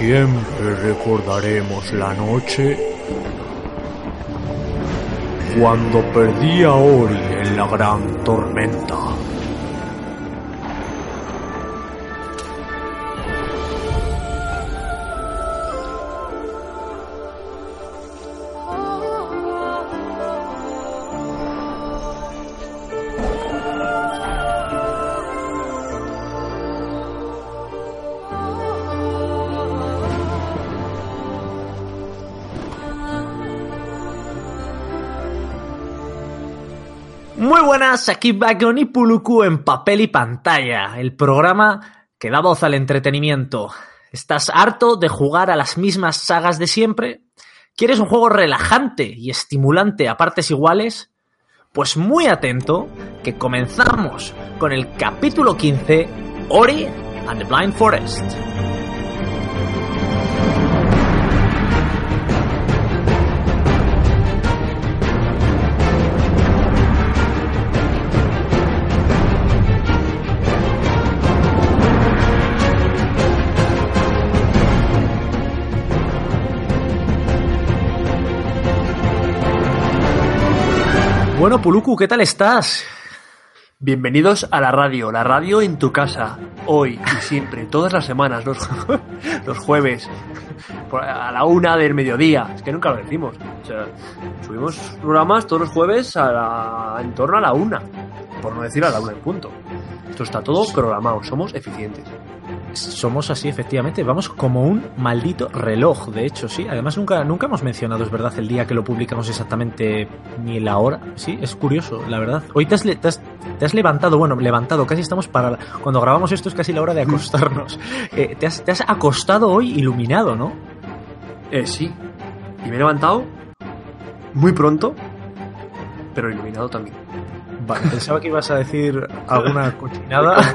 siempre recordaremos la noche cuando perdí a Ori en la gran tormenta. Aquí Bagon y Puluku en papel y pantalla, el programa que da voz al entretenimiento. ¿Estás harto de jugar a las mismas sagas de siempre? ¿Quieres un juego relajante y estimulante a partes iguales? Pues muy atento, que comenzamos con el capítulo 15, Ori and the Blind Forest. Bueno, Puluku, ¿qué tal estás? Bienvenidos a la radio, la radio en tu casa, hoy y siempre, todas las semanas, los, los jueves, a la una del mediodía, es que nunca lo decimos. O sea, subimos programas todos los jueves a la- en torno a la una, por no decir a la una en punto. Esto está todo programado, somos eficientes. Somos así, efectivamente. Vamos como un maldito reloj, de hecho, sí. Además, nunca, nunca hemos mencionado, es verdad, el día que lo publicamos exactamente ni la hora. Sí, es curioso, la verdad. Hoy te has, le- te has- te has levantado, bueno, levantado, casi estamos para. Cuando grabamos esto es casi la hora de acostarnos. Eh, te, has, te has acostado hoy iluminado, ¿no? Eh, sí, y me he levantado muy pronto, pero iluminado también. Vale, pensaba que ibas a decir alguna cochinada.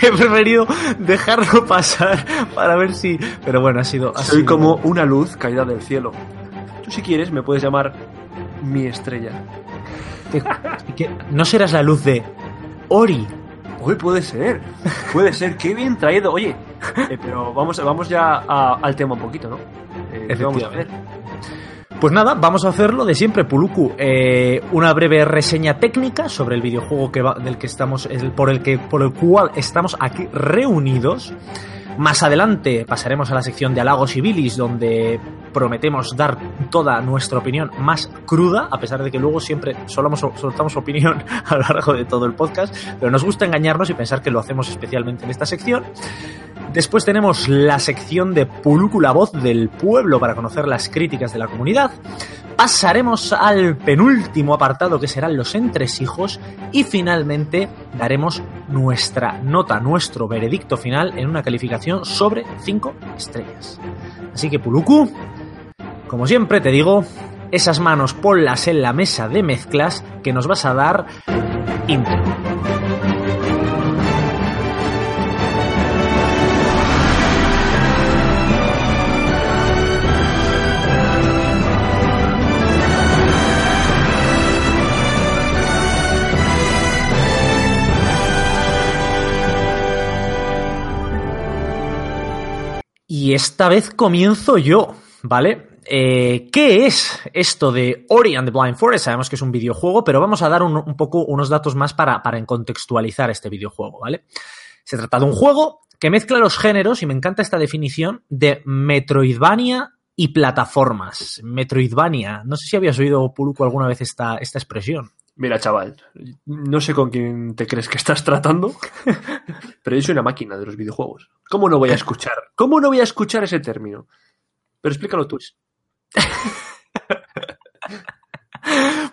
He preferido dejarlo pasar para ver si. Pero bueno, ha sido. ha Soy sido- como una luz caída del cielo. Tú si quieres me puedes llamar mi estrella. no serás la luz de Ori. Hoy puede ser, puede ser, qué bien traído. Oye, eh, pero vamos, vamos ya a- al tema un poquito, ¿no? Eh, ¿Qué vamos a hacer? Pues nada, vamos a hacerlo de siempre, Puluku. Eh, una breve reseña técnica sobre el videojuego que va- del que estamos, por el que, por el cual estamos aquí reunidos. Más adelante pasaremos a la sección de halagos y bilis, donde prometemos dar toda nuestra opinión más cruda, a pesar de que luego siempre solamos, soltamos opinión a lo largo de todo el podcast, pero nos gusta engañarnos y pensar que lo hacemos especialmente en esta sección. Después tenemos la sección de Puluku, la voz del pueblo, para conocer las críticas de la comunidad. Pasaremos al penúltimo apartado, que serán los entresijos. Y finalmente daremos nuestra nota, nuestro veredicto final en una calificación sobre 5 estrellas. Así que, Puluku, como siempre te digo, esas manos ponlas en la mesa de mezclas que nos vas a dar intro. Y esta vez comienzo yo, ¿vale? Eh, ¿Qué es esto de Ori and the Blind Forest? Sabemos que es un videojuego, pero vamos a dar un, poco unos datos más para, para contextualizar este videojuego, ¿vale? Se trata de un juego que mezcla los géneros, y me encanta esta definición, de Metroidvania y plataformas. Metroidvania. No sé si habías oído, Puluco, alguna vez esta, esta expresión. Mira, chaval, no sé con quién te crees que estás tratando, pero yo soy una máquina de los videojuegos. ¿Cómo no voy a escuchar? ¿Cómo no voy a escuchar ese término? Pero explícalo tú.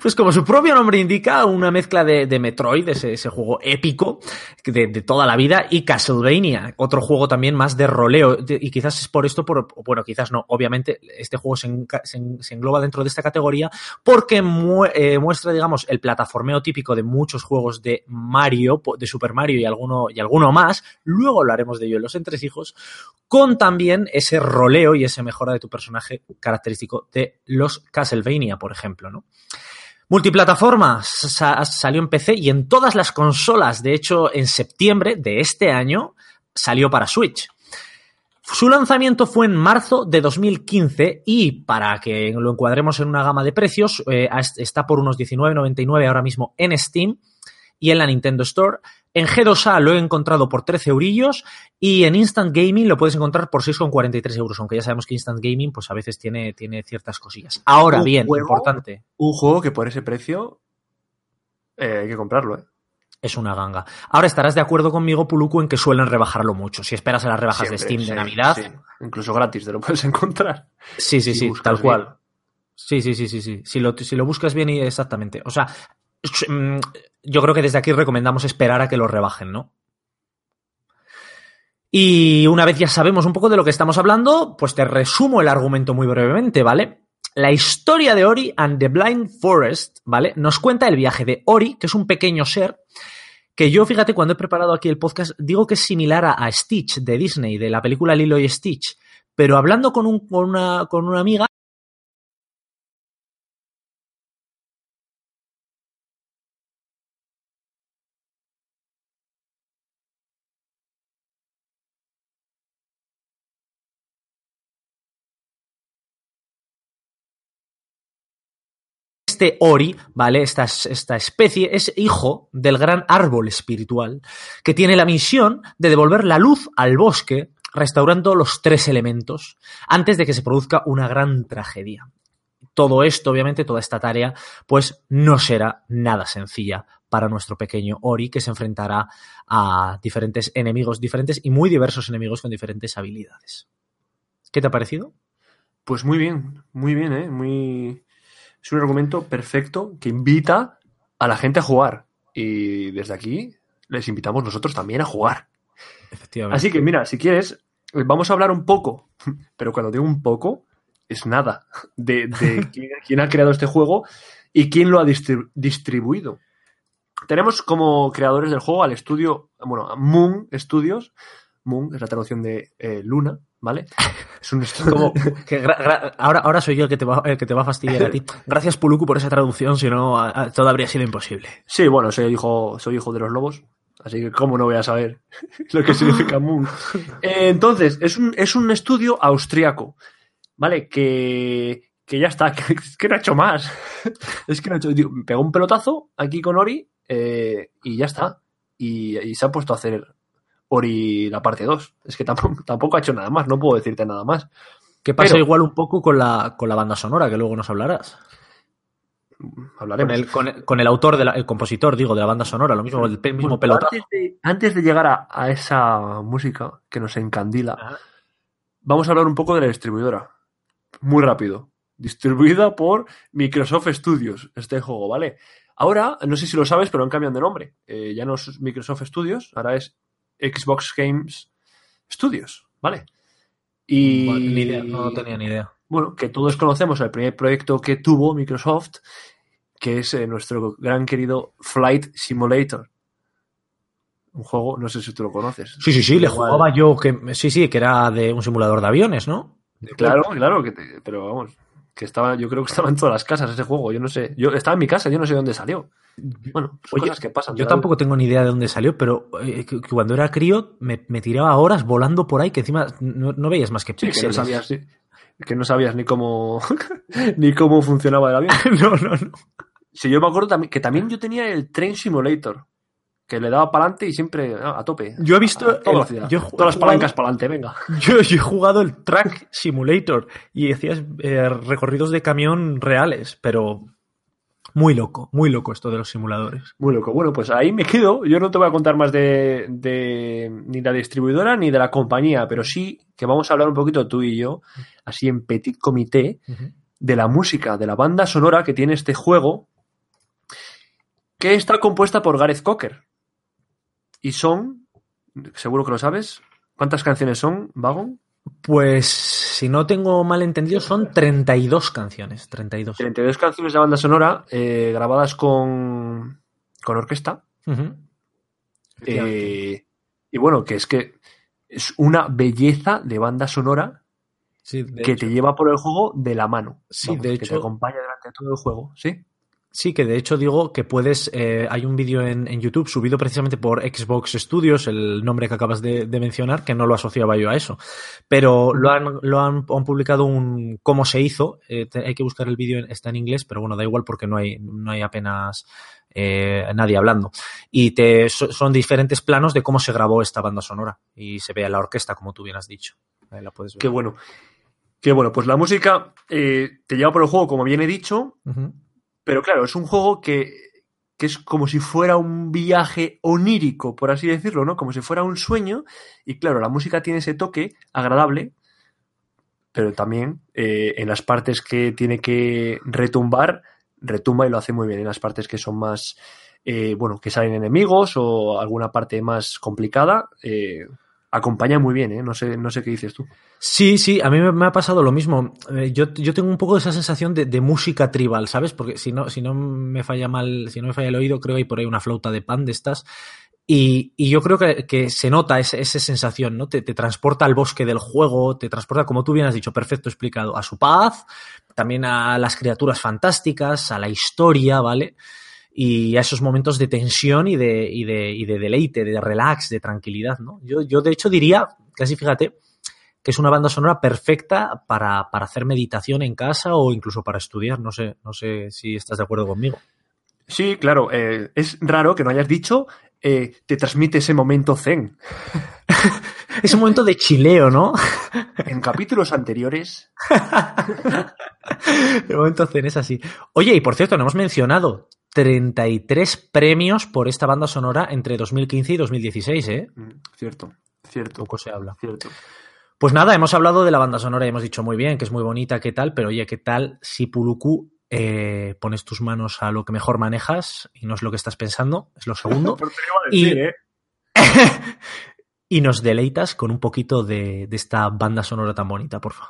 Pues como su propio nombre indica, una mezcla de, Metroid, ese, juego épico de, toda la vida, y Castlevania, otro juego también más de roleo. Y quizás es por esto, por, bueno, quizás no, obviamente este juego se, en, se, se engloba dentro de esta categoría porque eh, muestra, digamos, el plataformeo típico de muchos juegos de Mario, de Super Mario y alguno, y alguno más. Luego hablaremos de ello en los entresijos, con también ese roleo y ese mejora de tu personaje característico de los Castlevania, por ejemplo, ¿no? Multiplataforma sa salió en PC y en todas las consolas. De hecho, en septiembre de este año salió para Switch. Su lanzamiento fue en marzo de 2015 y para que lo encuadremos en una gama de precios, eh, está por unos 19,99 ahora mismo en Steam y en la Nintendo Store. En G2A lo he encontrado por 13 eurillos y en Instant Gaming lo puedes encontrar por 6,43 euros, aunque ya sabemos que Instant Gaming pues a veces tiene, tiene ciertas cosillas. Ahora bien, importante. Un juego que por ese precio eh, hay que comprarlo, ¿eh? es una ganga. Ahora estarás de acuerdo conmigo, Puluku, en que suelen rebajarlo mucho. Si esperas a las rebajas de Steam de Navidad. Incluso gratis te lo puedes encontrar. Sí, sí, sí, tal cual. Sí, sí, sí, sí, sí. Si lo, si lo buscas bien y exactamente. O sea, yo creo que desde aquí recomendamos esperar a que lo rebajen, ¿no? Y una vez ya sabemos un poco de lo que estamos hablando, pues te resumo el argumento muy brevemente, ¿vale? La historia de Ori and the Blind Forest, ¿vale? Nos cuenta el viaje de Ori, que es un pequeño ser que yo, fíjate, cuando he preparado aquí el podcast, digo que es similar a, Stitch de Disney, de la película Lilo y Stitch, pero hablando con, un, con, una, con una amiga, este Ori, ¿vale? Esta, esta especie es hijo del gran árbol espiritual, que tiene la misión de devolver la luz al bosque, restaurando los tres elementos, antes de que se produzca una gran tragedia. Todo esto, obviamente, toda esta tarea, pues no será nada sencilla para nuestro pequeño Ori, que se enfrentará a diferentes enemigos, diferentes y muy diversos enemigos con diferentes habilidades. ¿Qué te ha parecido? Pues muy bien, muy bien, ¿eh? Muy, es un argumento perfecto que invita a la gente a jugar. Y desde aquí les invitamos nosotros también a jugar. Efectivamente. Así que mira, si quieres, vamos a hablar un poco, pero cuando digo un poco, es nada, de, quién, ha creado este juego y quién lo ha distribuido. Tenemos como creadores del juego al estudio, bueno, Moon Studios. Moon es la traducción de eh, Luna, ¿vale? Es un Como ahora, ahora soy yo el que, te va, el que te va a fastidiar a ti. Gracias, Puluku, por esa traducción, si no, todo habría sido imposible. Sí, bueno, soy hijo, soy hijo de los lobos, así que cómo no voy a saber lo que significa Moon. Eh, entonces, es un, es un estudio austriaco, ¿vale? Que, que ya está, que, no ha hecho más. es que no ha hecho, pegó un pelotazo aquí con Ori eh, y ya está. Y, y se ha puesto a hacer Ori la parte 2. Es que tampoco, tampoco ha hecho nada más, no puedo decirte nada más. ¿Qué pasa igual un poco con la, con la banda sonora, que luego nos hablarás? Hablaremos. Con el, autor, el compositor, digo, de la banda sonora, lo mismo, el mismo pelota. Antes de, llegar a, esa música que nos encandila, vamos a hablar un poco de la distribuidora. Muy rápido. Distribuida por Microsoft Studios, este juego, ¿vale? Ahora, no sé si lo sabes, pero han cambiado de nombre. Eh, ya no es Microsoft Studios, ahora es Xbox Games Studios, ¿vale? Y no tenía ni idea. Bueno, que todos conocemos el primer proyecto que tuvo Microsoft, que es eh, nuestro gran querido Flight Simulator. Un juego, no sé si tú lo conoces. Sí, sí, sí, le jugaba yo, que sí, sí, que era de un simulador de aviones, ¿no? Claro, claro, que pero vamos, que estaba, yo creo que estaba en todas las casas ese juego, yo no sé, yo estaba en mi casa, yo no sé dónde salió. Bueno, cosas que pasan. Yo tampoco tengo ni idea de dónde salió, pero eh, cuando era crío me, tiraba horas volando por ahí que encima no, veías más que píxeles. que no sabías, que no sabías ni cómo ni cómo funcionaba el avión. no, no, no. Sí, yo me acuerdo que también yo tenía el Train Simulator, que le daba para adelante y siempre a, tope. Yo he visto todas las palancas para adelante, venga. Yo, he jugado el Track Simulator y decías eh, recorridos de camión reales, pero muy loco, muy loco esto de los simuladores. Muy loco. Bueno, pues ahí me quedo. Yo no te voy a contar más de, de ni la distribuidora ni de la compañía, pero sí que vamos a hablar un poquito tú y yo, así en petit comité, de la música, de la banda sonora que tiene este juego, que está compuesta por Gareth Cocker. Y son, seguro que lo sabes, ¿cuántas canciones son, Vagon? Pues, si no tengo mal entendido, son 32 canciones. 32. 32 canciones de banda sonora eh, grabadas con, con orquesta. Eh, y bueno, que es que es una belleza de banda sonora que te lleva por el juego de la mano. Sí, de hecho. Que te acompaña durante todo el juego, ¿sí? Sí, que de hecho digo que puedes. eh, hay un vídeo en, en YouTube subido precisamente por Xbox Studios, el nombre que acabas de, de mencionar, que no lo asociaba yo a eso. Pero lo han, lo han, han publicado un cómo se hizo. eh, te- hay que buscar el vídeo, está en inglés, pero bueno, da igual porque no hay, no hay apenas eh, nadie hablando. Y te, so- son diferentes planos de cómo se grabó esta banda sonora. Y se ve a la orquesta, como tú bien has dicho. Ahí la puedes ver. Qué bueno. Qué bueno, pues la música eh, te lleva por el juego, como bien he dicho, Ujú. Pero claro, es un juego que, que es como si fuera un viaje onírico, por así decirlo, ¿no? Como si fuera un sueño. Y claro, la música tiene ese toque agradable, pero también eh, en las partes que tiene que retumbar, retumba y lo hace muy bien. En las partes que son más, eh, bueno, que salen enemigos o alguna parte más complicada, eh, acompaña muy bien, ¿eh? No sé, no sé qué dices tú. Sí, sí, a mí me, ha pasado lo mismo. Eh, yo, yo tengo un poco esa sensación de, música tribal, ¿sabes? Porque si no, si no me falla mal, si no me falla el oído, creo que hay por ahí una flauta de pan de estas. Y, y yo creo que, que se nota ese- esa sensación, ¿no? Te, te transporta al bosque del juego, te transporta, como tú bien has dicho, perfecto explicado, a su paz, también a las criaturas fantásticas, a la historia, ¿vale? Y a esos momentos de tensión y de, y de, y de deleite, de relax, de tranquilidad, ¿no? Yo, yo de hecho diría, casi fíjate, que es una banda sonora perfecta para, para hacer meditación en casa o incluso para estudiar. No sé, no sé si estás de acuerdo conmigo. Sí, claro, eh, es raro que no hayas dicho, eh, te transmite ese momento zen. Ese momento de chileo, ¿no? En capítulos anteriores, El momento zen es así. Oye, y por cierto, no hemos mencionado 33 premios por esta banda sonora entre 2015 y 2016, ¿eh? mm, cierto, cierto, Poco se habla. cierto. Pues nada, hemos hablado de la banda sonora y hemos dicho muy bien que es muy bonita, qué tal, pero oye, ¿qué tal si Puluku eh, pones tus manos a lo que mejor manejas y no es lo que estás pensando? Es lo segundo. Y- decir, ¿eh? y nos deleitas con un poquito de, de esta banda sonora tan bonita, porfa.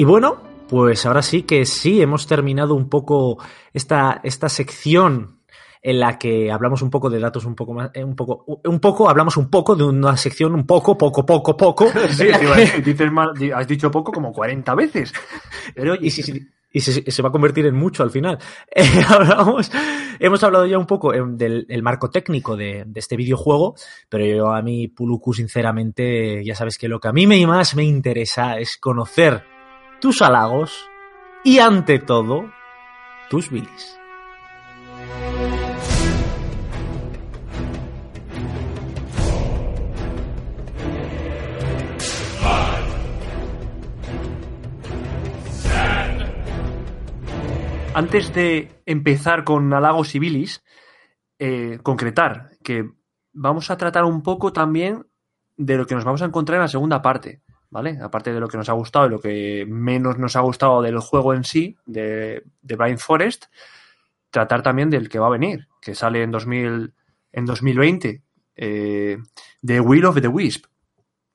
Y bueno, pues ahora sí que sí, hemos terminado un poco esta, esta sección en la que hablamos un poco de datos un poco más, eh, un poco, un poco, hablamos un poco de una sección un poco, poco, poco, poco. Sí, que- dices mal- has dicho poco como 40 veces. Pero oye, y, sí, y se, se va a convertir en mucho al final. Eh, hablamos, hemos hablado ya un poco eh, del el marco técnico de, de este videojuego, pero yo a mí, Puluku, sinceramente, ya sabes que lo que a mí me, más me interesa es conocer tus halagos y, ante todo, tus bilis. antes de empezar con halagos y bilis, eh, concretar que vamos a tratar un poco también de lo que nos vamos a encontrar en la segunda parte, ¿vale? Aparte de lo que nos ha gustado y lo que menos nos ha gustado del juego en sí, de, de Blind Forest, tratar también del que va a venir, que sale en, 2000, en 2020, eh, The Will of the Wisp,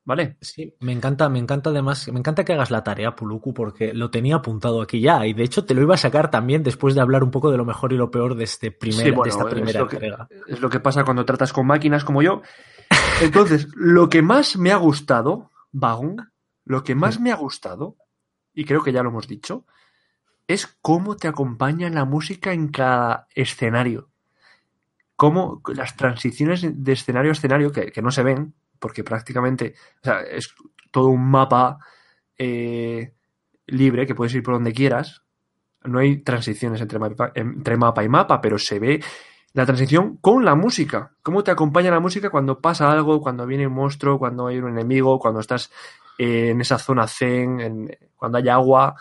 ¿vale? Sí, me encanta, me encanta además, me encanta que hagas la tarea, Puluku, porque lo tenía apuntado aquí ya, y de hecho te lo iba a sacar también después de hablar un poco de lo mejor y lo peor de este primer, Sí, bueno, de esta es primera que- entrega. Es lo que pasa cuando tratas con máquinas como yo. Entonces, lo que más me ha gustado, Bagun, lo que más me ha gustado, y creo que ya lo hemos dicho, es cómo te acompaña la música en cada escenario. Cómo las transiciones de escenario a escenario, que, que no se ven, porque prácticamente o sea, es todo un mapa eh, libre que puedes ir por donde quieras. No hay transiciones entre mapa, entre mapa y mapa, pero se ve la transición con la música. Cómo te acompaña la música cuando pasa algo, cuando viene un monstruo, cuando hay un enemigo, cuando estás eh, en esa zona zen, en- cuando hay agua.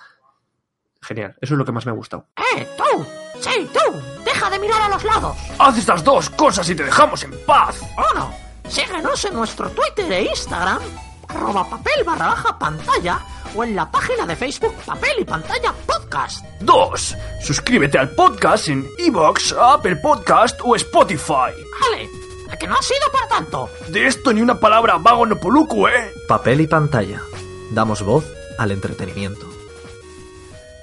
Genial, eso es lo que más me ha gustado. ¡Eh, tú! ¡Sí, tú! ¡Deja de mirar a los lados! ¡Haz estas dos cosas y te dejamos en paz! ¡Oh, no! Síguenos en nuestro Twitter e Instagram arroba papel barra baja pantalla o en la página de Facebook Papel y Pantalla Podcast. 2. Suscríbete al podcast en Evox, Apple Podcast o Spotify. Vale, ¿a que no ha sido para tanto? De esto ni una palabra vago no poluco, ¿eh? Papel y pantalla. Damos voz al entretenimiento.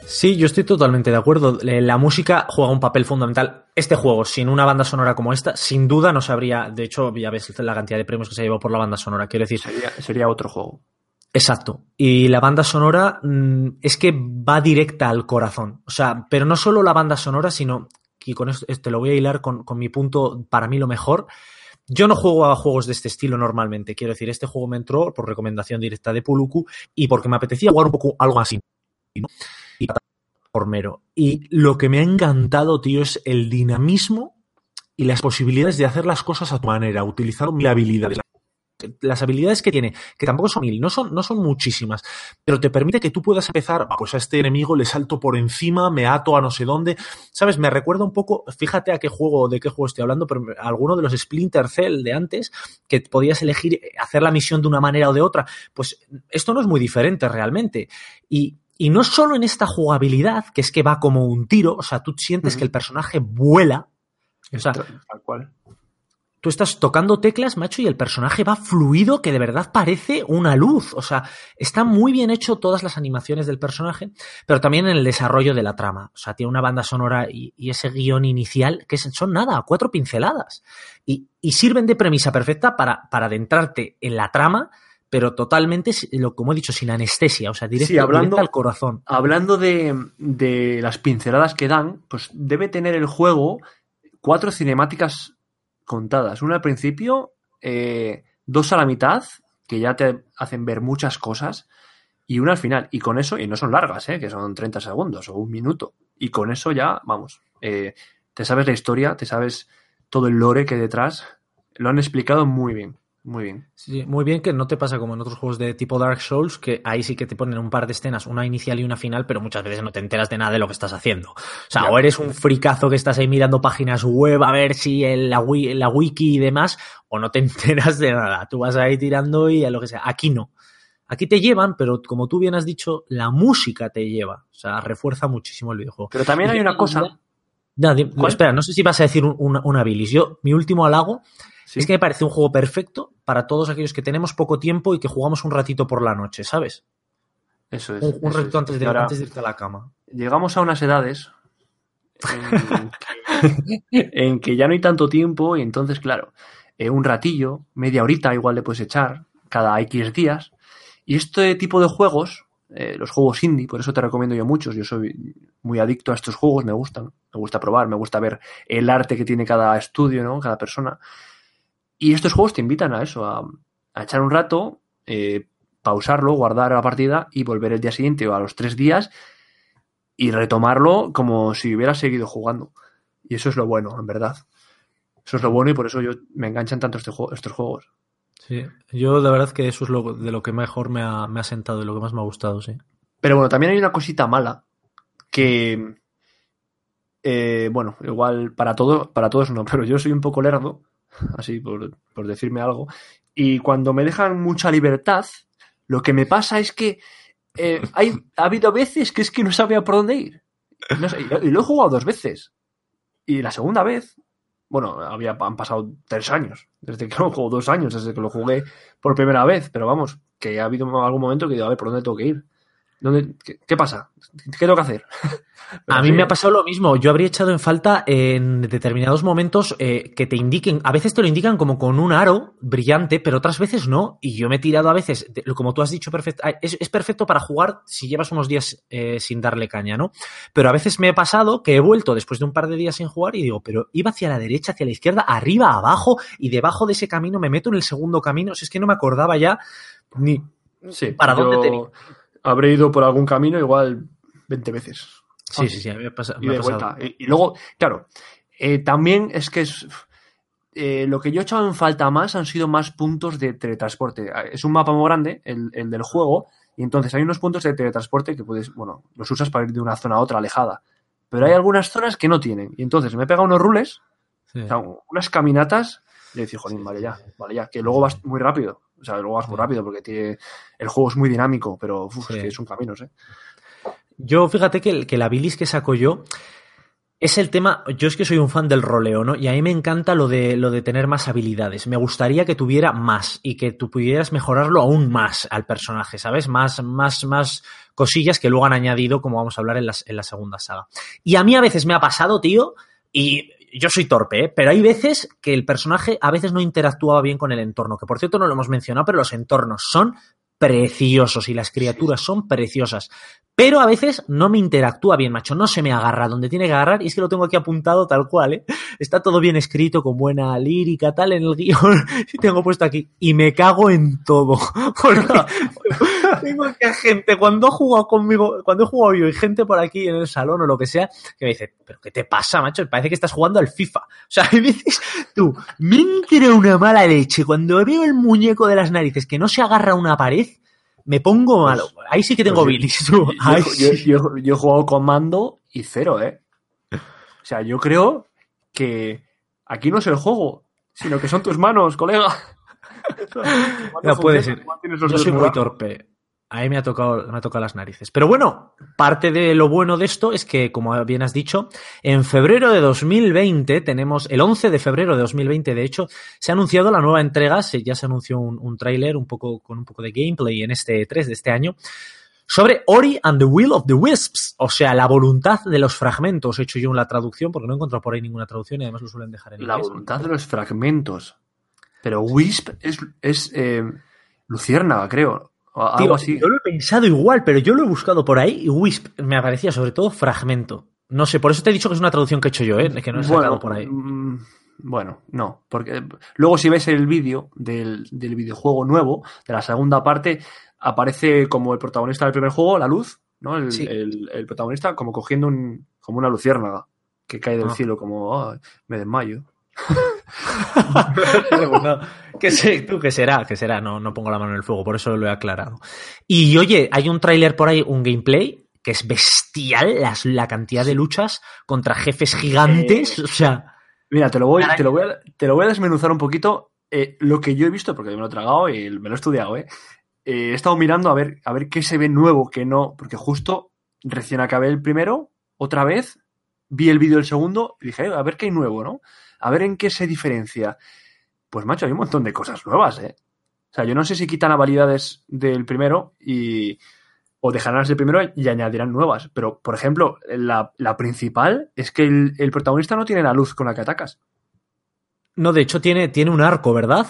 Sí, yo estoy totalmente de acuerdo. Eh, La música juega un papel fundamental. Este juego, sin una banda sonora como esta, sin duda no se habría. De hecho, ya ves la cantidad de premios que se ha llevado por la banda sonora. Quiero decir, Sería, sería otro juego. Exacto. Y la banda sonora mm, es que va directa al corazón. O sea, pero no solo la banda sonora, sino, y con esto te lo voy a hilar con, con mi punto, para mí lo mejor. Yo no juego a juegos de este estilo normalmente. Quiero decir, este juego me entró por recomendación directa de Puluku y porque me apetecía jugar un poco algo así. ¿no? Y. Y lo que me ha encantado, tío, es el dinamismo y las posibilidades de hacer las cosas a tu manera, utilizando mil habilidades las habilidades que tiene, que tampoco son mil, no son, no son muchísimas, pero te permite que tú puedas empezar, "Ah, pues a este enemigo le salto por encima, me ato a no sé dónde, ¿sabes? Me recuerda un poco, fíjate a qué juego, de qué juego estoy hablando, pero alguno de los Splinter Cell de antes, que podías elegir hacer la misión de una manera o de otra, pues esto no es muy diferente realmente. Y, y no solo en esta jugabilidad, que es que va como un tiro, o sea, tú sientes que el personaje vuela, o sea, Tal cual. tú estás tocando teclas, macho, y el personaje va fluido que de verdad parece una luz. O sea, está muy bien hecho todas las animaciones del personaje, pero también en el desarrollo de la trama. O sea, tiene una banda sonora y, y ese guion inicial que son nada, cuatro pinceladas. Y, y sirven de premisa perfecta para, para adentrarte en la trama, pero totalmente, lo, como he dicho, sin anestesia. O sea, directo, Sí, hablando- al corazón. Hablando de, de las pinceladas que dan, pues debe tener el juego cuatro cinemáticas contadas. Una al principio, eh, dos a la mitad, que ya te hacen ver muchas cosas, y una al final. Y con eso, y no son largas, eh, que son 30 segundos o un minuto. Y con eso ya, vamos, eh, te sabes la historia, te sabes todo el lore que hay detrás. Lo han explicado muy bien, muy bien. Sí, muy bien que no te pasa como en otros juegos de tipo Dark Souls, que ahí sí que te ponen un par de escenas, una inicial y una final, pero muchas veces no te enteras de nada de lo que estás haciendo. O sea, o eres un fricazo que estás ahí mirando páginas web a ver si el- la, la wiki y demás, o no te enteras de nada. Tú vas ahí tirando y a lo que sea. Aquí no. Aquí te llevan, pero como tú bien has dicho, la música te lleva. O sea, refuerza muchísimo el videojuego. Pero también hay una cosa. No, espera, no sé si vas a decir un- una, una bilis. Yo, mi último halago Sí. es que me parece un juego perfecto para todos aquellos que tenemos poco tiempo y que jugamos un ratito por la noche, ¿sabes? Eso es. Un, un eso ratito es. antes de, Ahora- antes de irte a la cama. llegamos a unas edades en que, en que ya no hay tanto tiempo y entonces, claro, eh, un ratillo, media horita igual le puedes echar cada X días. Y este tipo de juegos, eh, los juegos indie, por eso te recomiendo yo muchos, yo soy muy adicto a estos juegos, me gustan, me gusta probar, me gusta ver el arte que tiene cada estudio, ¿no? Cada persona. Y estos juegos te invitan a eso, a, a echar un rato, eh, pausarlo, guardar la partida y volver el día siguiente o a los tres días y retomarlo como si hubiera seguido jugando. Y eso es lo bueno, en verdad. Eso es lo bueno y por eso yo me enganchan tanto este juego, estos juegos. Sí, yo de verdad que eso es lo, de lo que mejor me ha, me ha sentado y lo que más me ha gustado, sí. Pero bueno, también hay una cosita mala que, eh, bueno, igual para, todo, para todos no, pero yo soy un poco lerdo, así por, por decirme algo, y cuando me dejan mucha libertad, lo que me pasa es que eh, hay, ha habido veces que es que no sabía por dónde ir. Y lo he jugado dos veces. Y la segunda vez, bueno, había, han pasado tres años, desde que lo juego dos años, desde que lo jugué por primera vez, pero vamos, que ha habido algún momento que digo, a ver, ¿por dónde tengo que ir? ¿Dónde, qué, qué pasa? ¿Qué tengo que hacer? A mí sí, me ha pasado lo mismo. Yo habría echado en falta en determinados momentos eh, que te indiquen, a veces te lo indican como con un aro brillante, pero otras veces no. Y yo me he tirado a veces, como tú has dicho, perfecto, es, es perfecto para jugar si llevas unos días eh, sin darle caña, ¿no? Pero a veces me he pasado que he vuelto después de un par de días sin jugar y digo, pero iba hacia la derecha, hacia la izquierda, arriba, abajo, y debajo de ese camino me meto en el segundo camino. O sea, es que no me acordaba ya ni, Sí, ¿Para yo dónde tenía? Habré ido por algún camino igual 20 veces. Sí, sí, sí, a mí me y ha de pasado. vuelta. Y, y luego, claro, eh, también es que es. eh, lo que yo he echado en falta más han sido más puntos de teletransporte. Es un mapa muy grande, el, el del juego, y entonces hay unos puntos de teletransporte que puedes, bueno, los usas para ir de una zona a otra alejada. Pero hay algunas zonas que no tienen. Y entonces me he pegado unos rules, Sí. o sea, unas caminatas, y he dicho, jolín, vale ya, vale ya, que luego vas muy rápido. O sea, luego vas muy rápido porque tiene, el juego es muy dinámico, pero uf, Sí. es que son caminos, ¿eh? Yo, fíjate que, el- que la bilis que saco yo es el tema. Yo es que soy un fan del roleo, ¿no? Y a mí me encanta lo de, lo de tener más habilidades. Me gustaría que tuviera más y que tú pudieras mejorarlo aún más al personaje, ¿sabes? Más, más, más cosillas que luego han añadido, como vamos a hablar en, las, en la segunda saga. Y a mí a veces me ha pasado, tío, y yo soy torpe, ¿eh? pero hay veces que el personaje a veces no interactuaba bien con el entorno, que por cierto no lo hemos mencionado, pero los entornos son preciosos y las criaturas son preciosas. Pero a veces no me interactúa bien, macho. No se me agarra donde tiene que agarrar. Y es que lo tengo aquí apuntado tal cual, ¿eh? Está todo bien escrito, con buena lírica, tal, en el guion. Y tengo puesto aquí. Y me cago en todo. Tengo que gente, cuando ha jugado conmigo, cuando he jugado yo y gente por aquí en el salón o lo que sea, que me dice, ¿pero qué te pasa, macho? Parece que estás jugando al FIFA. O sea, hay veces, tú, me entra una mala leche. Cuando veo el muñeco de las narices que no se agarra a una pared, me pongo malo. Ahí sí que tengo Pues bilis, tú. Yo, yo- yo- yo he jugado con mando y cero, ¿eh? O sea, yo creo que aquí no es el juego, sino que son tus manos, colega. No puede ser. Yo soy muy torpe. A mí me ha tocado, me ha tocado las narices. Pero bueno, parte de lo bueno de esto es que, como bien has dicho, en febrero de 2020 tenemos, el 11 de febrero de 2020, de hecho, se ha anunciado la nueva entrega, se, ya se anunció un, un tráiler un poco, con un poco de gameplay en este 3 de este año, sobre Ori and the Will of the Wisps, o sea, la voluntad de los fragmentos. He hecho yo la traducción porque no he encontrado por ahí ninguna traducción y además lo suelen dejar en La inglés. voluntad de los fragmentos. Pero Wisp es, es eh, Luciérnaga, creo. O algo Tío, así. Yo lo he pensado igual, pero yo lo he buscado por ahí y Wisp me aparecía sobre todo fragmento. No sé, por eso te he dicho que es una traducción que he hecho yo, ¿eh? que no he sacado por ahí. mm, Bueno, no, porque luego si ves el vídeo del, del videojuego nuevo, de la segunda parte, aparece como el protagonista del primer juego, la luz, ¿no? El, Sí. el- el protagonista como cogiendo un, como una luciérnaga que cae del Ah. cielo, como, "Ay, me desmayo. No, que sé, tú, que será, que será, no, no pongo la mano en el fuego, por eso lo he aclarado. Y oye, hay un tráiler por ahí, un gameplay, que es bestial, las- la cantidad de luchas contra jefes gigantes, o sea, Mira, te lo voy, te lo voy, a, te lo voy a desmenuzar un poquito. eh, lo que yo he visto, porque me lo he tragado y me lo he estudiado, ¿eh? Eh, he estado mirando a ver, a ver qué se ve nuevo, qué no, porque justo recién acabé el primero, otra vez, vi el vídeo del segundo y dije, "Eh, a ver qué hay nuevo, ¿no? A ver en qué se diferencia. Pues macho, hay un montón de cosas nuevas, ¿eh? O sea, yo no sé si quitan habilidades del primero y. o dejarán las del primero y añadirán nuevas. Pero, por ejemplo, la, la principal es que el, el protagonista no tiene la luz con la que atacas. no, de hecho tiene, tiene un arco, ¿verdad?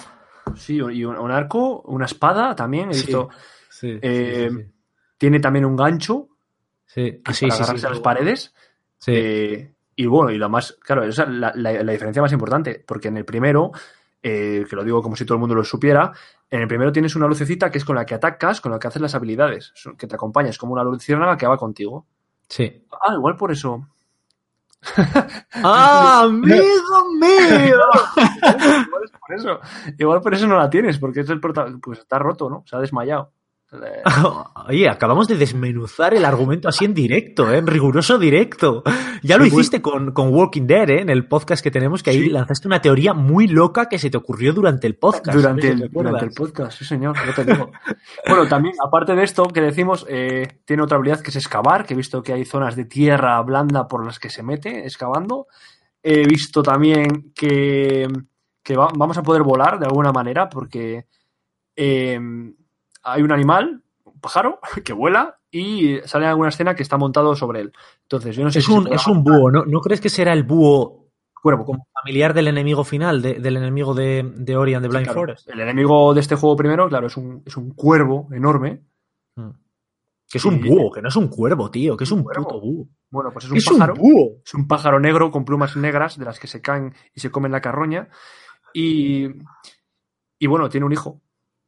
Sí, y un, un arco, una espada también. He Sí. visto. Sí, Eh, Tiene también un gancho sí, para agarrarse a las paredes. Sí. Eh, y bueno, y lo más, claro, esa es la, la- la diferencia más importante, porque en el primero, eh, que lo digo como si todo el mundo lo supiera, en el primero tienes una lucecita que es con la que atacas, con la que haces las habilidades, que te acompaña, es como una luciérnaga que va contigo. sí. Ah, igual por eso. ¡Ah, amigo mío! igual es por eso. Igual por eso no la tienes, porque es el prota pues está roto, ¿no? Se ha desmayado. Oye, acabamos de desmenuzar el argumento así en directo, ¿eh? en riguroso directo. Ya lo hiciste con, con Walking Dead, ¿eh? en el podcast que tenemos, que ahí Sí. lanzaste una teoría muy loca que se te ocurrió durante el podcast. Durante ¿te el, durante el podcast, sí señor, yo te digo. bueno, también, aparte de esto que decimos, eh, tiene otra habilidad que es excavar, que he visto que hay zonas de tierra blanda por las que se mete excavando. He visto también que, que va- vamos a poder volar de alguna manera porque eh, hay un animal, un pájaro, que vuela y sale alguna escena que está montado sobre él. Entonces, yo no sé Es si un, es un búho, ¿no? ¿No crees que será el búho cuervo. como familiar del enemigo final, de- del enemigo de, de Ori and the Blind Claro, Forest? El enemigo de este juego primero, claro, es un, es un cuervo enorme. Mm. Que es un búho, que no es un cuervo, tío, que es un cuervo. puto búho. Bueno, pues es un Es pájaro. un búho. Es un pájaro negro con plumas negras de las que se caen y se comen la carroña. Y, y bueno, tiene un hijo,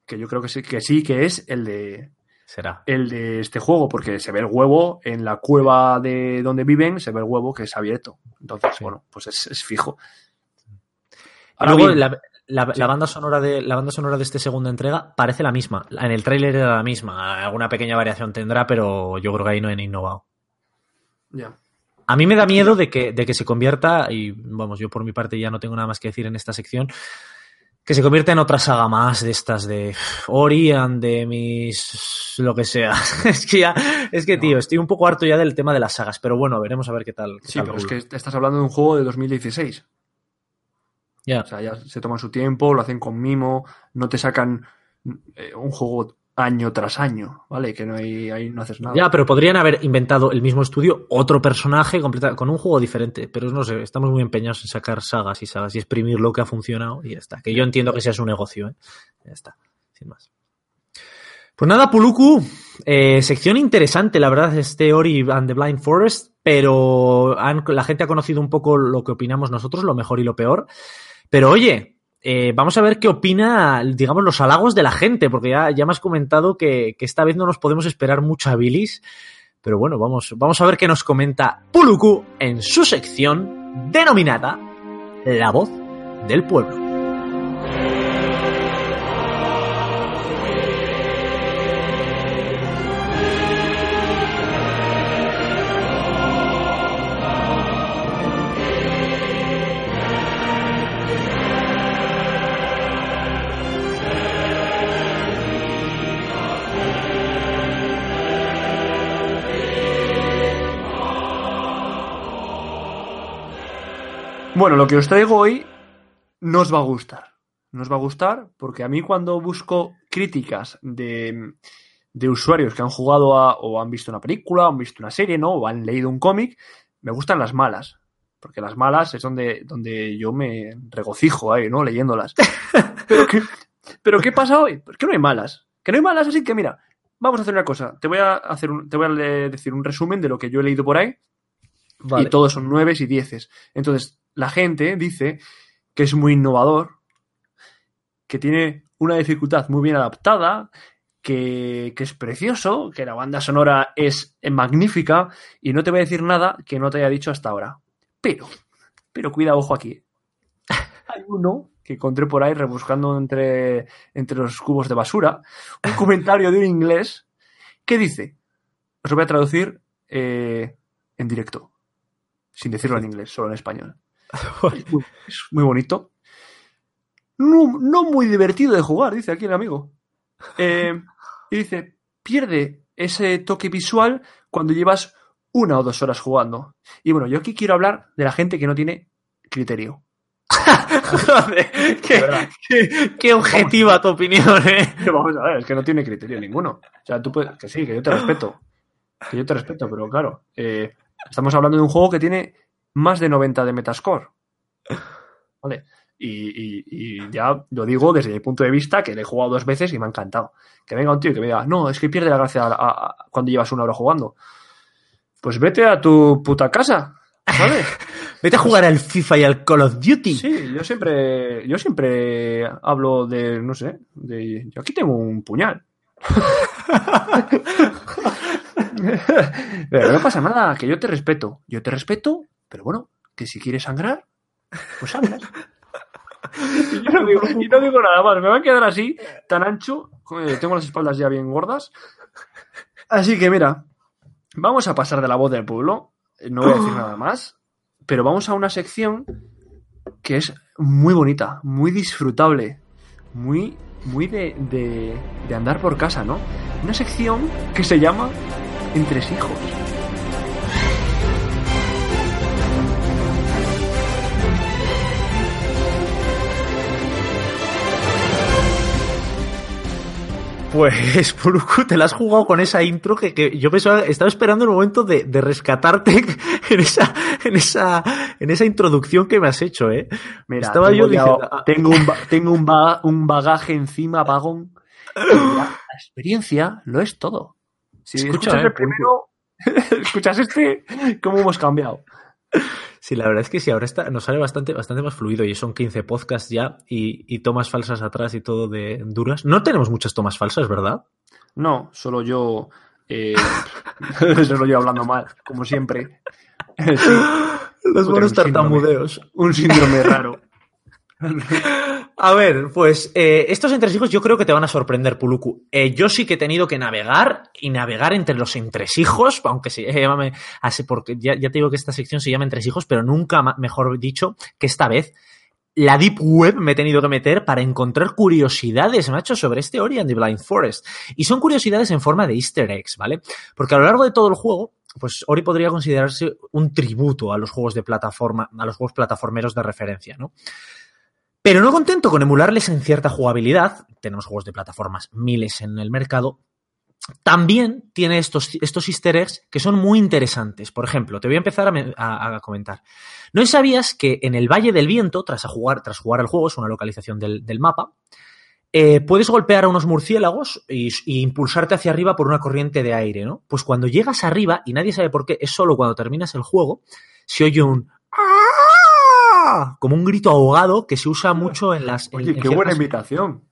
que yo creo que sí, que sí, que es el de, Será. el de este juego, porque se ve el huevo en la cueva de donde viven, se ve el huevo que es abierto. Entonces, Sí. bueno, pues es, es fijo. Ahora luego bien, la, la- Sí. la banda sonora de la banda sonora de esta segunda entrega parece la misma. En el tráiler era la misma. Alguna pequeña variación tendrá, pero yo creo que ahí no han innovado. ya. A mí me da miedo de que, de que se convierta, y vamos, yo por mi parte ya no tengo nada más que decir en esta sección, Que se convierte en otra saga más de estas de pff, Ori and de mis... lo que sea. es que ya, es que tío, estoy un poco harto ya del tema de las sagas, pero bueno, veremos a ver qué tal. qué Sí, tal pero es que estás hablando de un juego de 2016. Ya. O sea, ya se toman su tiempo, lo hacen con mimo, no te sacan eh, un juego año tras año, ¿vale? Que no hay, ahí no haces nada. Ya, pero podrían haber inventado el mismo estudio, otro personaje con un juego diferente. Pero no sé, estamos muy empeñados en sacar sagas y sagas y exprimir lo que ha funcionado y ya está. Que yo entiendo que sea su negocio, ¿eh? Ya está, sin más. Pues nada, Puluku, eh, sección interesante, la verdad, este Ori and the Blind Forest, pero la gente ha conocido un poco lo que opinamos nosotros, lo mejor y lo peor. Pero oye, eh, vamos a ver qué opina, digamos, los halagos de la gente, porque ya, ya me has comentado que, que esta vez no nos podemos esperar mucha bilis. Pero bueno, vamos, vamos a ver qué nos comenta Puluku en su sección denominada La voz del pueblo. Bueno, lo que os traigo hoy no os va a gustar. No os va a gustar porque a mí cuando busco críticas de, de usuarios que han jugado a, o han visto una película, o han visto una serie, ¿no? O han leído un cómic, me gustan las malas. Porque las malas es donde, donde yo me regocijo ahí, ¿no? Leyéndolas. Pero ¿qué, pero ¿qué pasa hoy? Pues que no hay malas. Que no hay malas, así que mira, vamos a hacer una cosa. Te voy a hacer un, te voy a decir un resumen de lo que yo he leído por ahí y todos son nueves y dieces. Entonces, la gente dice que es muy innovador, que tiene una dificultad muy bien adaptada, que, que es precioso, que la banda sonora es magnífica, y no te voy a decir nada que no te haya dicho hasta ahora. Pero, pero cuida, ojo aquí. Hay uno que encontré por ahí rebuscando entre, entre los cubos de basura, un comentario de un inglés que dice, os lo voy a traducir eh, en directo sin decirlo en inglés, solo en español. Es muy, es muy bonito. No, no muy divertido de jugar, dice aquí el amigo. Eh, y dice, pierde ese toque visual cuando llevas una o dos horas jugando. Y bueno, yo aquí quiero hablar de la gente que no tiene criterio. Joder, qué, verdad. qué- qué objetiva tu opinión, ¿eh? Vamos a ver, es que no tiene criterio ninguno. O sea, tú puedes, que sí, que yo te respeto. Que yo te respeto, pero claro, eh, estamos hablando de un juego que tiene más de 90 de Metascore. ¿Vale? Y, y- y ya lo digo desde mi punto de vista, que le he jugado dos veces y me ha encantado. Que venga un tío y que me diga, no, es que pierde la gracia a- a- a- cuando llevas una hora jugando. Pues vete a tu puta casa, ¿sabes? Vete a jugar al FIFA y al Call of Duty. Sí, yo siempre, yo siempre hablo de, no sé, de, yo aquí tengo un puñal. pero no pasa nada, que yo te respeto. Yo te respeto, pero bueno, que si quieres sangrar, pues sangras. Y no digo, nada más, me va a quedar así, tan ancho, tengo las espaldas ya bien gordas. Así que mira, vamos a pasar de la voz del pueblo, no voy a decir nada más, pero vamos a una sección que es muy bonita, muy disfrutable, muy, muy de, de, de andar por casa, ¿no? Una sección que se llama Entresijos. Pues, Puluku, te la has jugado con esa intro que, que yo pensaba, estaba esperando el momento de, de rescatarte en esa, en esa, en esa introducción que me has hecho, ¿eh? Mira, Estaba yo diciendo, ah. tengo, un, tengo un, ba- un bagaje encima, vagón. la experiencia lo es todo. Si escuchas eh, el primero, escuchas este, ¿cómo hemos cambiado? Sí, la verdad es que sí, ahora está, nos sale bastante, bastante más fluido y son 15 podcasts ya y, y tomas falsas atrás y todo de duras. No tenemos muchas tomas falsas, ¿verdad? No, solo yo. Eh, solo yo hablando mal, como siempre. Sí, Los buenos tartamudeos. un síndrome raro. A ver, pues eh, estos entresijos yo creo que te van a sorprender, Puluku. Eh, yo sí que he tenido que navegar y navegar entre los entresijos, aunque se llame porque ya, te digo que esta sección se llama entresijos, pero nunca, mejor dicho, que esta vez la Deep Web me he tenido que meter para encontrar curiosidades, macho, sobre este Ori and the Blind Forest. Y son curiosidades en forma de easter eggs, ¿vale? Porque a lo largo de todo el juego, pues Ori podría considerarse un tributo a los juegos de plataforma, a los juegos plataformeros de referencia, ¿no? Pero no contento con emularles en cierta jugabilidad, tenemos juegos de plataformas miles en el mercado, también tiene estos, estos easter eggs que son muy interesantes. Por ejemplo, te voy a empezar a, me- a- a comentar. ¿No sabías que en el Valle del Viento, tras, jugar, tras jugar al juego, es una localización del, del mapa, eh, puedes golpear a unos murciélagos y, y impulsarte hacia arriba por una corriente de aire, ¿no? Pues cuando llegas arriba, y nadie sabe por qué, es solo cuando terminas el juego, se oye un... "Ah", como un grito ahogado que se usa mucho en las... en- Oye, en qué buena imitación.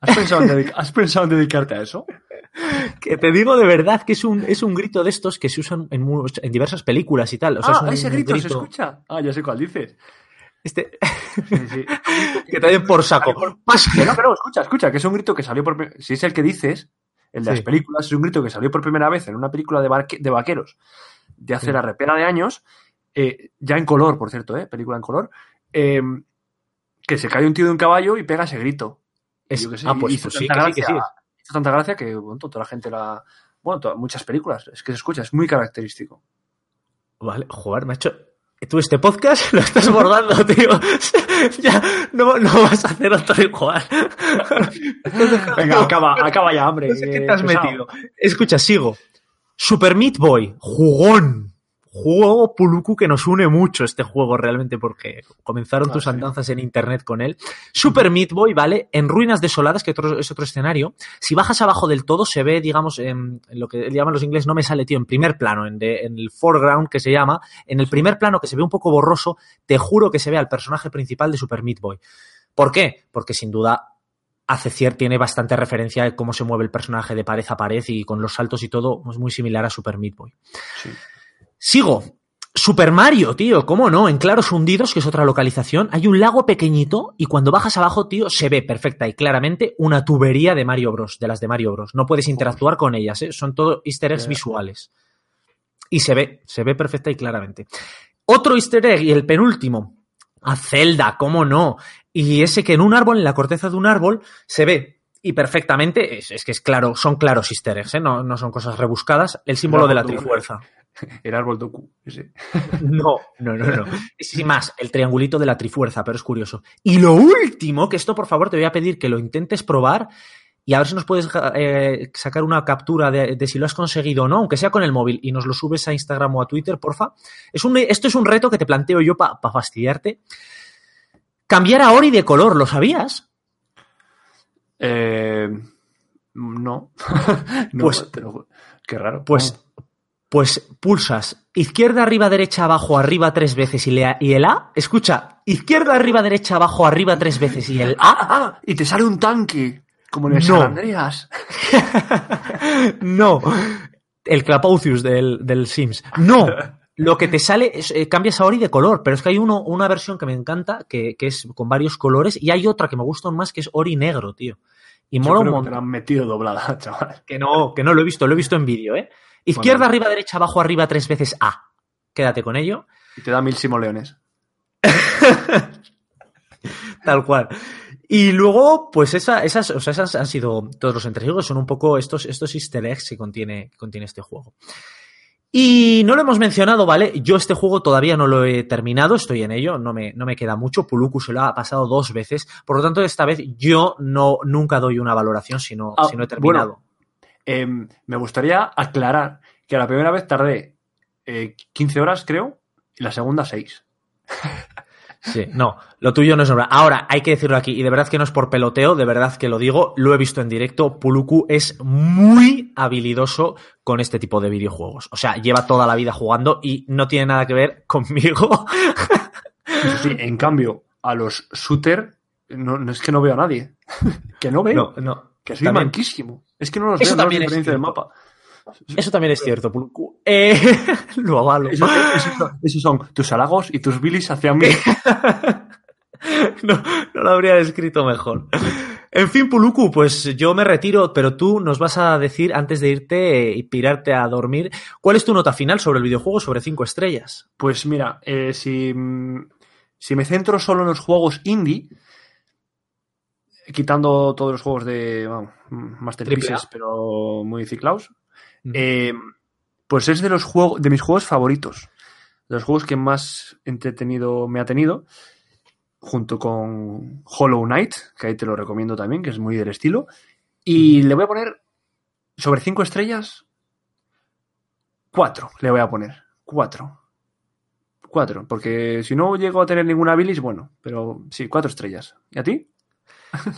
¿Has pensado, en ¿Has pensado en dedicarte a eso? Que te digo de verdad que es un, es un grito de estos que se usan en, diversas películas y tal. O sea, es ah, un ese grito, se escucha. Ah, ya sé cuál dices. Este, Sí, sí. que te den por saco. Que no, no, escucha, escucha, que es un grito que salió por... Si es el que dices, el de Sí. las películas, es un grito que salió por primera vez en una película de, barque- de vaqueros de hace la repera de años, eh, ya en color, por cierto, eh, película en color, eh, que se cae un tío de un caballo y pega ese grito. Es- Yo qué sé, ah, pues, hizo pues sí, tanta que sí, que sí. gracia- hizo tanta gracia que bueno, toda la gente la... Bueno, muchas películas, es que se escucha, es muy característico. Vale, joder, macho. Tú este podcast lo estás bordando, tío. ya no, no vas a hacer otro igual. Venga, acaba, acaba ya, hombre. No sé qué te has pesado. metido. Escucha, sigo. Super Meat Boy, jugón. Juego Puluku que nos une mucho este juego realmente porque comenzaron Ah, tus andanzas en internet con él. Super Meat Boy, ¿vale? En Ruinas Desoladas, que otro- es otro escenario. Si bajas abajo del todo, se ve, digamos, en, lo que llaman los ingleses, no me sale, tío, en primer plano, en, de- en el foreground que se llama. En el primer plano que se ve un poco borroso, te juro que se ve al personaje principal de Super Meat Boy. ¿Por qué? Porque sin duda hace tiene bastante referencia de cómo se mueve el personaje de pared a pared y con los saltos y todo es muy similar a Super Meat Boy. Sí. Sigo. Super Mario, tío, ¿cómo no? En Claros Hundidos, que es otra localización, hay un lago pequeñito y cuando bajas abajo, tío, se ve perfecta y claramente una tubería de Mario Bros, de las de Mario Bros. No puedes interactuar con ellas, ¿eh? son todo easter eggs visuales. Y se ve, se ve perfecta y claramente. Otro easter egg y el penúltimo, a Zelda, ¿cómo no? Y ese que en un árbol, en la corteza de un árbol, se ve y perfectamente, es, es que es claro, son claros easter eggs, ¿eh? no, no son cosas rebuscadas, el símbolo de la trifuerza. El árbol Doku. ese. No, no, no, no. Sin más, el triangulito de la trifuerza, pero es curioso. Y lo último, que esto por favor te voy a pedir que lo intentes probar y a ver si nos puedes eh, sacar una captura de, de si lo has conseguido o no, aunque sea con el móvil, y nos lo subes a Instagram o a Twitter, porfa. Es un, esto es un reto que te planteo yo para fastidiarte. Cambiar a Ori de color, ¿lo sabías? Eh, no. no Pues- qué raro. Pues, pues pulsas izquierda, arriba, derecha, abajo, arriba tres veces y, le- y el A. Escucha, izquierda, arriba, derecha, abajo, arriba tres veces y el A. Ah, ah, y te sale un tanque. Como en el No. San Andreas. no. El Clapaucius del, del Sims. No. Lo que te sale es eh, cambias a Ori de color, pero es que hay uno, una versión que me encanta, que, que es con varios colores, y hay otra que me gusta más, que es Ori negro, tío. Y Yo mola un que te montón. la han metido doblada, chaval. Que no, que no lo he visto, lo he visto en vídeo, ¿eh? Izquierda, Bueno. arriba, derecha, abajo, arriba, tres veces A. Quédate con ello. Y te da mil simoleones. Tal cual. Y luego, pues esa, esas, o sea, esas han sido todos los entresijos, son un poco estos, estos easter eggs que contiene, que contiene este juego. Y no lo hemos mencionado, ¿vale? Yo este juego todavía no lo he terminado, estoy en ello, no me, no me queda mucho. Puluku se lo ha pasado dos veces, por lo tanto, esta vez yo no, nunca doy una valoración si no, Ah, si no he terminado. Eh, me gustaría aclarar que la primera vez tardé eh, 15 horas, creo, y la segunda 6. Sí, no, lo tuyo no es obra. Ahora, hay que decirlo aquí, y de verdad que no es por peloteo, de verdad que lo digo, lo he visto en directo, Puluku es muy habilidoso con este tipo de videojuegos. O sea, lleva toda la vida jugando y no tiene nada que ver conmigo. Eso sí, en cambio, a los shooter, no, no es que no veo a nadie. que no veo. No, no. que soy también- manquísimo. Es que no los Eso veo, no también los es diferencia del mapa. Eso también es cierto, Puluku. Eh, lo avalo. Eso- esos, son, esos son tus halagos y tus bilis hacia mí. no, no lo habría descrito mejor. En fin, Puluku, pues yo me retiro, pero tú nos vas a decir, antes de irte y pirarte a dormir, ¿cuál es tu nota final sobre el videojuego sobre cinco estrellas? Pues mira, eh, si si me centro solo en los juegos indie, quitando todos los juegos de bueno, Masterpieces, pero muy ciclados, eh, pues es de los juegos, de mis juegos favoritos. De los juegos que más entretenido me ha tenido. Junto con Hollow Knight, que ahí te lo recomiendo también, que es muy del estilo. Y le voy a poner sobre 5 estrellas. 4 le voy a poner. 4. 4. Porque si no llego a tener ninguna bilis, bueno. Pero sí, 4 estrellas. ¿Y a ti?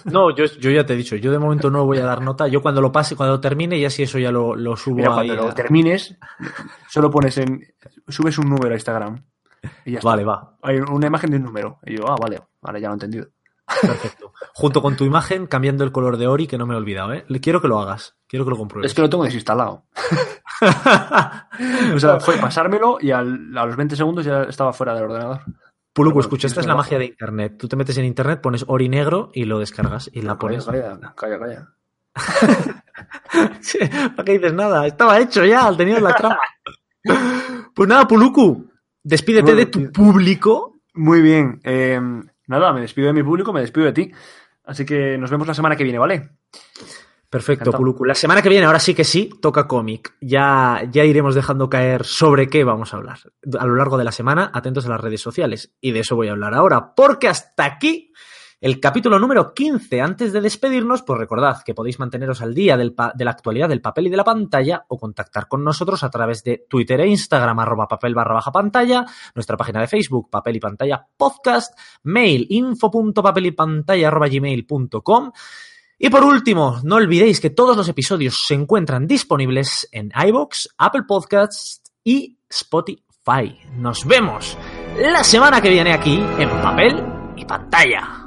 No, yo, yo ya te he dicho, yo de momento no voy a dar nota. Yo cuando lo pase, cuando lo termine, ya si eso ya lo, lo subo Mira, ahí cuando lo a- termines, solo pones en. Subes un número a Instagram. Y ya está. Vale, va. Hay una imagen de un número. Y yo, ah, vale, vale, ya lo he entendido. Perfecto. Junto con tu imagen, cambiando el color de Ori, que no me he olvidado, ¿eh? Quiero que lo hagas. Quiero que lo compruebes. Es que lo tengo desinstalado. O sea, fue pasármelo y al- a los 20 segundos ya estaba fuera del ordenador. Puluku, bueno, escucha, esta es la magia de internet. Tú te metes en internet, pones Ori negro y lo descargas y la Calla, pones. calla, calla, calla. Sí, ¿Para qué dices nada? Estaba hecho ya, tenía la trama. Pues nada, Puluku, despídete Bueno, de tu tío. público. Muy bien. eh, nada, me despido de mi público, me despido de ti. Así que nos vemos la semana que viene, ¿vale? Perfecto. Puluku. La semana que viene, ahora sí que sí, toca cómic. Ya, ya iremos dejando caer sobre qué vamos a hablar. A lo largo de la semana, atentos a las redes sociales. Y de eso voy a hablar ahora, porque hasta aquí el capítulo número 15. Antes de despedirnos, pues recordad que podéis manteneros al día del de la actualidad del papel y de la pantalla o contactar con nosotros a través de Twitter e Instagram, arroba papel barra baja pantalla, nuestra página de Facebook, papel y pantalla podcast, mail info.papelypantalla arroba gmail.com y por último, no olvidéis que todos los episodios se encuentran disponibles en iBox, Apple Podcasts y Spotify. Nos vemos la semana que viene aquí en papel y pantalla.